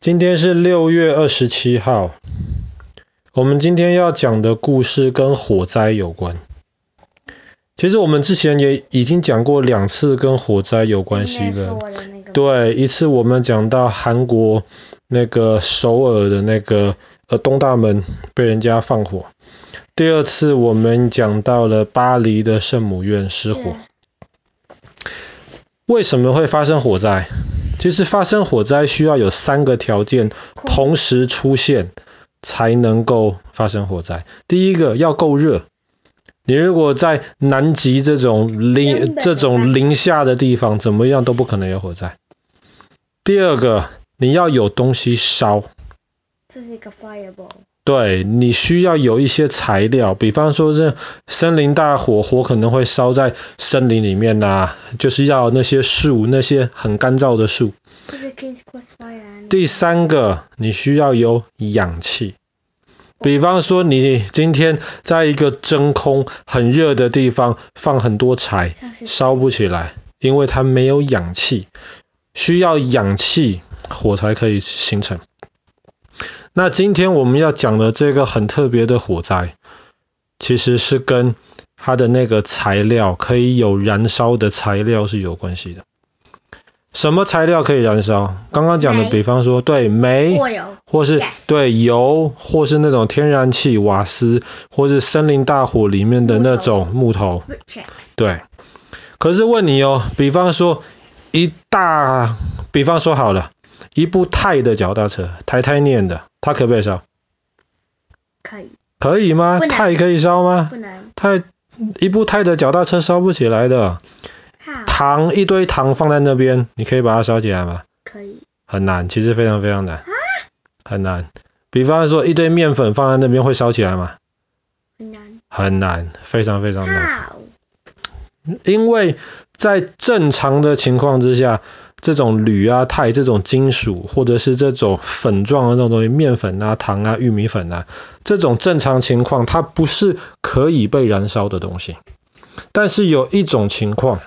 今天是六月二十七号。我们今天要讲的故事跟火灾有关。其实我们之前也已经讲过两次跟火灾有关系的。对，一次我们讲到韩国那个首尔的那个呃东大门被人家放火。第二次我们讲到了巴黎的圣母院失火。为什么会发生火灾？其实发生火灾需要有三个条件同时出现，才能够发生火灾。第一个要够热，你如果在南极这种零这种零下的地方，怎么样都不可能有火灾。第二个你要有东西烧，这是一个 fireball。对，你需要有一些材料，比方说是森林大火，火可能会烧在森林里面呐、啊，就是要那些树，那些很干燥的树。第三个，你需要有氧气，比方说你今天在一个真空很热的地方放很多柴，烧不起来，因为它没有氧气，需要氧气，火才可以形成。那今天我们要讲的这个很特别的火灾，其实是跟它的那个材料可以有燃烧的材料是有关系的。什么材料可以燃烧？刚刚讲的，比方说，对，煤，或是对油，或是那种天然气、瓦斯，或是森林大火里面的那种木头。对。可是问你哦，比方说一大，比方说好了。一部钛的脚踏车，台台念的，它可不可以烧？可以。可以吗？钛可以烧吗？不能。钛，一部钛的脚踏车烧不起来的。糖，一堆糖放在那边，你可以把它烧起来吗？可以。很难，其实非常非常难。很难。比方说一堆面粉放在那边会烧起来吗？很难。很难，非常非常难。因为在正常的情况之下。这种铝啊、钛这种金属，或者是这种粉状的那种东西，面粉啊、糖啊、玉米粉啊，这种正常情况，它不是可以被燃烧的东西。但是有一种情况，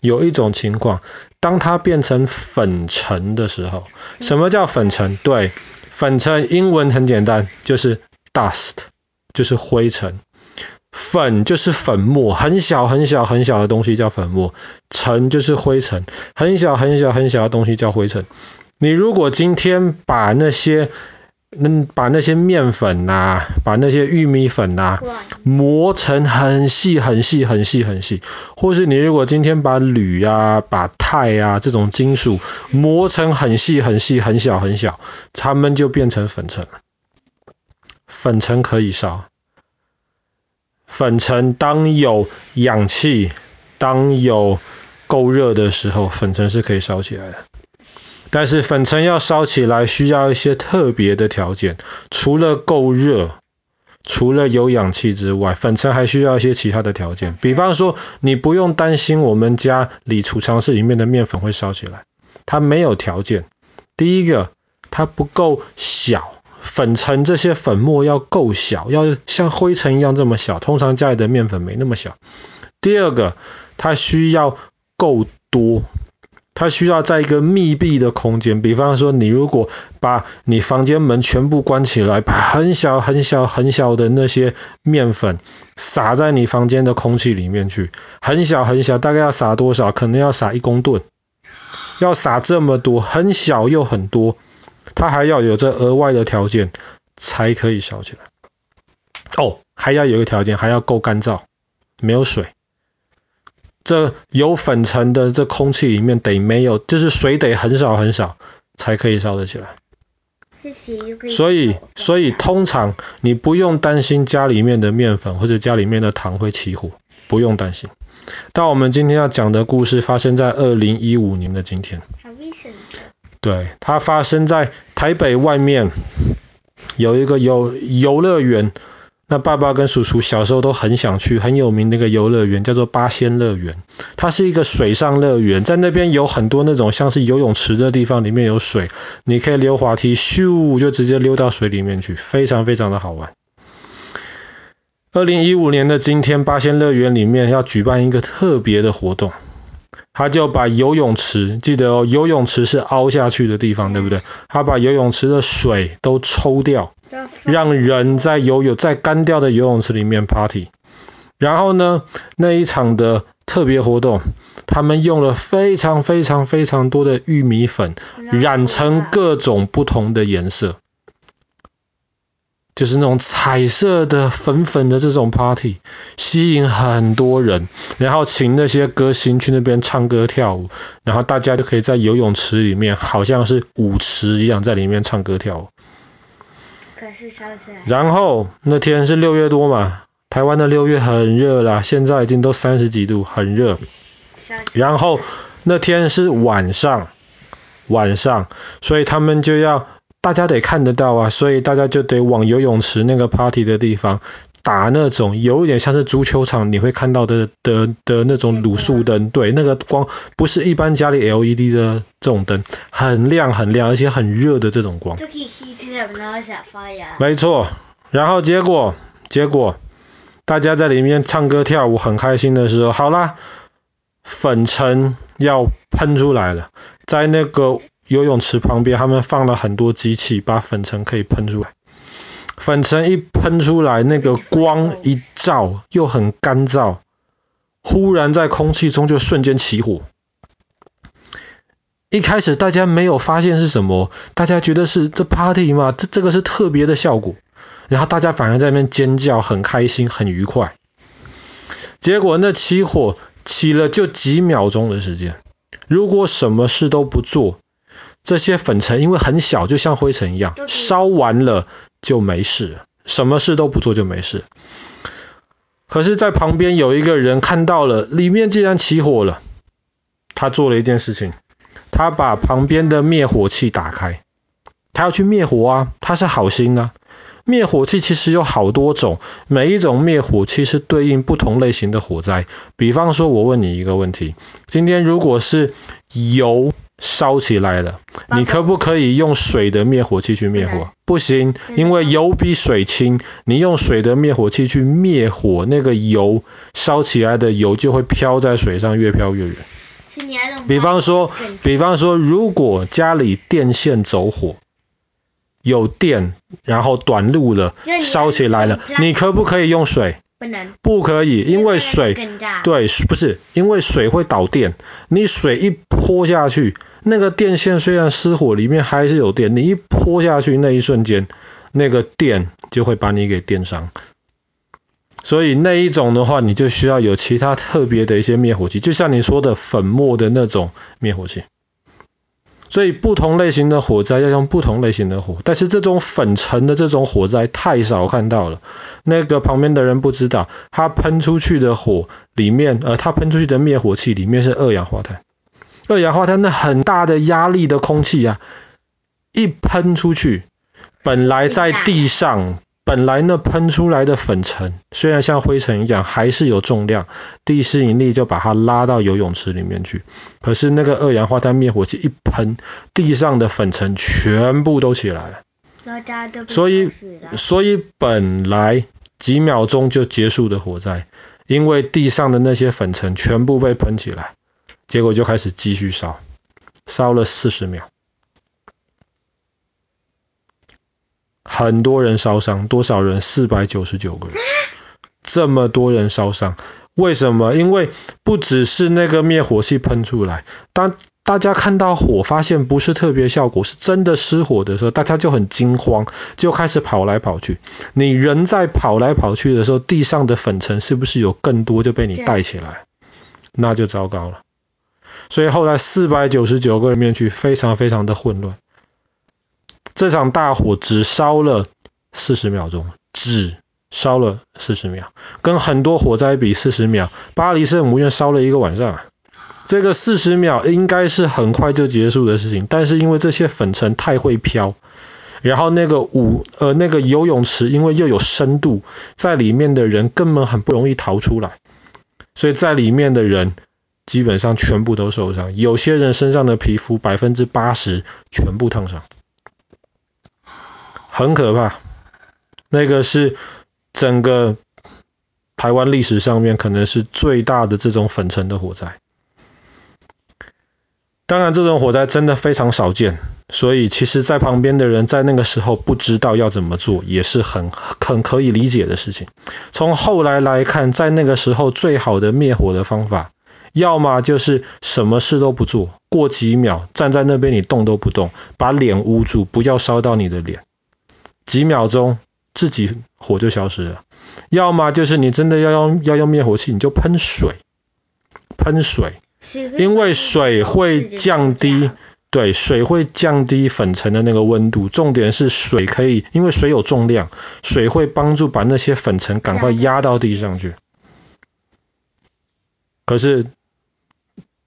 有一种情况，当它变成粉尘的时候，什么叫粉尘？对，粉尘英文很简单，就是 dust，就是灰尘。粉就是粉末，很小很小很小的东西叫粉末，尘就是灰尘，很小很小很小的东西叫灰尘。你如果今天把那些，嗯，把那些面粉呐、啊，把那些玉米粉呐、啊，磨成很细很细很细很细，或是你如果今天把铝啊、把钛啊这种金属磨成很细很细很小很小，它们就变成粉尘了。粉尘可以烧。粉尘当有氧气，当有够热的时候，粉尘是可以烧起来的。但是粉尘要烧起来，需要一些特别的条件。除了够热，除了有氧气之外，粉尘还需要一些其他的条件。比方说，你不用担心我们家里储藏室里面的面粉会烧起来，它没有条件。第一个，它不够小。粉尘这些粉末要够小，要像灰尘一样这么小。通常家里的面粉没那么小。第二个，它需要够多，它需要在一个密闭的空间。比方说，你如果把你房间门全部关起来，把很小很小很小的那些面粉撒在你房间的空气里面去，很小很小，大概要撒多少？可能要撒一公吨，要撒这么多，很小又很多。它还要有这额外的条件才可以烧起来。哦，还要有一个条件，还要够干燥，没有水。这有粉尘的这空气里面得没有，就是水得很少很少才可以烧得起来。所以，所以通常你不用担心家里面的面粉或者家里面的糖会起火，不用担心。但我们今天要讲的故事发生在二零一五年的今天。对，它发生在台北外面有一个游游乐园，那爸爸跟叔叔小时候都很想去，很有名的一个游乐园叫做八仙乐园。它是一个水上乐园，在那边有很多那种像是游泳池的地方，里面有水，你可以溜滑梯，咻就直接溜到水里面去，非常非常的好玩。二零一五年的今天，八仙乐园里面要举办一个特别的活动。他就把游泳池，记得哦，游泳池是凹下去的地方，对不对？他把游泳池的水都抽掉，让人在游泳在干掉的游泳池里面 party。然后呢，那一场的特别活动，他们用了非常非常非常多的玉米粉，染成各种不同的颜色。就是那种彩色的、粉粉的这种 party，吸引很多人，然后请那些歌星去那边唱歌跳舞，然后大家就可以在游泳池里面，好像是舞池一样，在里面唱歌跳舞。可是烧起来。然后那天是六月多嘛，台湾的六月很热啦，现在已经都三十几度，很热。然后那天是晚上，晚上，所以他们就要。大家得看得到啊，所以大家就得往游泳池那个 party 的地方打那种有一点像是足球场你会看到的的的，那种卤素灯，对，那个光不是一般家里 LED 的这种灯，很亮很亮，而且很热的这种光。没错，然后结果结果大家在里面唱歌跳舞很开心的时候，好啦，粉尘要喷出来了，在那个。游泳池旁边，他们放了很多机器，把粉尘可以喷出来。粉尘一喷出来，那个光一照，又很干燥，忽然在空气中就瞬间起火。一开始大家没有发现是什么，大家觉得是这 party 嘛，这这个是特别的效果。然后大家反而在那边尖叫，很开心，很愉快。结果那起火起了就几秒钟的时间，如果什么事都不做。这些粉尘因为很小，就像灰尘一样，烧完了就没事，什么事都不做就没事。可是，在旁边有一个人看到了，里面竟然起火了。他做了一件事情，他把旁边的灭火器打开，他要去灭火啊，他是好心啊。灭火器其实有好多种，每一种灭火器是对应不同类型的火灾。比方说，我问你一个问题：今天如果是油烧起来了，你可不可以用水的灭火器去灭火？不行，因为油比水轻，你用水的灭火器去灭火，那个油烧起来的油就会飘在水上，越飘越远。比方说，比方说，如果家里电线走火。有电，然后短路了，烧起来了，你可不可以用水？不能，不可以，因为水，对，不是，因为水会导电，你水一泼下去，那个电线虽然失火，里面还是有电，你一泼下去那一瞬间，那个电就会把你给电伤。所以那一种的话，你就需要有其他特别的一些灭火器，就像你说的粉末的那种灭火器。所以不同类型的火灾要用不同类型的火，但是这种粉尘的这种火灾太少看到了。那个旁边的人不知道，他喷出去的火里面，呃，他喷出去的灭火器里面是二氧化碳。二氧化碳那很大的压力的空气啊，一喷出去，本来在地上。本来那喷出来的粉尘虽然像灰尘一样，还是有重量，地心引力就把它拉到游泳池里面去。可是那个二氧化碳灭火器一喷，地上的粉尘全部都起来了。所以，所以本来几秒钟就结束的火灾，因为地上的那些粉尘全部被喷起来，结果就开始继续烧，烧了四十秒。很多人烧伤，多少人？四百九十九个人，这么多人烧伤，为什么？因为不只是那个灭火器喷出来，当大家看到火，发现不是特别效果，是真的失火的时候，大家就很惊慌，就开始跑来跑去。你人在跑来跑去的时候，地上的粉尘是不是有更多就被你带起来？那就糟糕了。所以后来四百九十九个人面去，非常非常的混乱。这场大火只烧了四十秒钟，只烧了四十秒，跟很多火灾比，四十秒，巴黎圣母院烧了一个晚上。这个四十秒应该是很快就结束的事情，但是因为这些粉尘太会飘，然后那个舞呃那个游泳池因为又有深度，在里面的人根本很不容易逃出来，所以在里面的人基本上全部都受伤，有些人身上的皮肤百分之八十全部烫伤。很可怕，那个是整个台湾历史上面可能是最大的这种粉尘的火灾。当然，这种火灾真的非常少见，所以其实，在旁边的人在那个时候不知道要怎么做，也是很很可以理解的事情。从后来来看，在那个时候最好的灭火的方法，要么就是什么事都不做，过几秒站在那边你动都不动，把脸捂住，不要烧到你的脸，几秒钟自己火就消失了；要么就是你真的要用要用灭火器，你就喷水，喷水。因为水会降低，对，水会降低粉尘的那个温度。重点是水可以，因为水有重量，水会帮助把那些粉尘赶快压到地上去。可是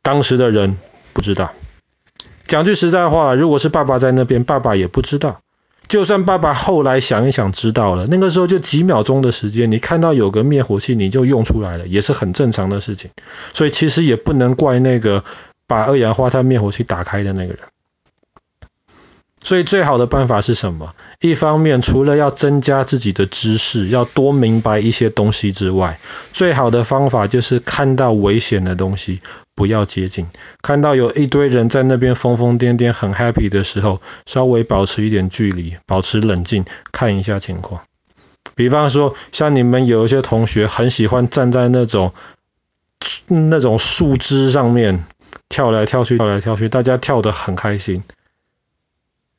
当时的人不知道。讲句实在话，如果是爸爸在那边，爸爸也不知道。就算爸爸后来想一想知道了，那个时候就几秒钟的时间，你看到有个灭火器你就用出来了，也是很正常的事情。所以其实也不能怪那个把二氧化碳灭火器打开的那个人。所以最好的办法是什么？一方面，除了要增加自己的知识，要多明白一些东西之外，最好的方法就是看到危险的东西不要接近。看到有一堆人在那边疯疯癫癫、很 happy 的时候，稍微保持一点距离，保持冷静，看一下情况。比方说，像你们有一些同学很喜欢站在那种那种树枝上面跳来跳去、跳来跳去，大家跳得很开心。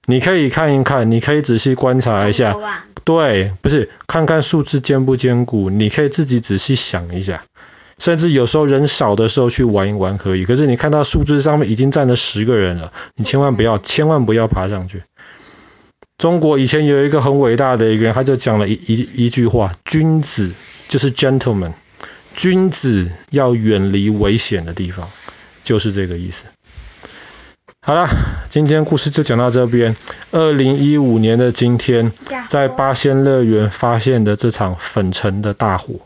你可以看一看，你可以仔细观察一下，对，不是看看树枝坚不坚固，你可以自己仔细想一下，甚至有时候人少的时候去玩一玩可以。可是你看到树枝上面已经站了十个人了，你千万不要，千万不要爬上去。中国以前有一个很伟大的一个人，他就讲了一一一句话：君子就是 gentleman，君子要远离危险的地方，就是这个意思。好了，今天故事就讲到这边。二零一五年的今天，在八仙乐园发现的这场粉尘的大火。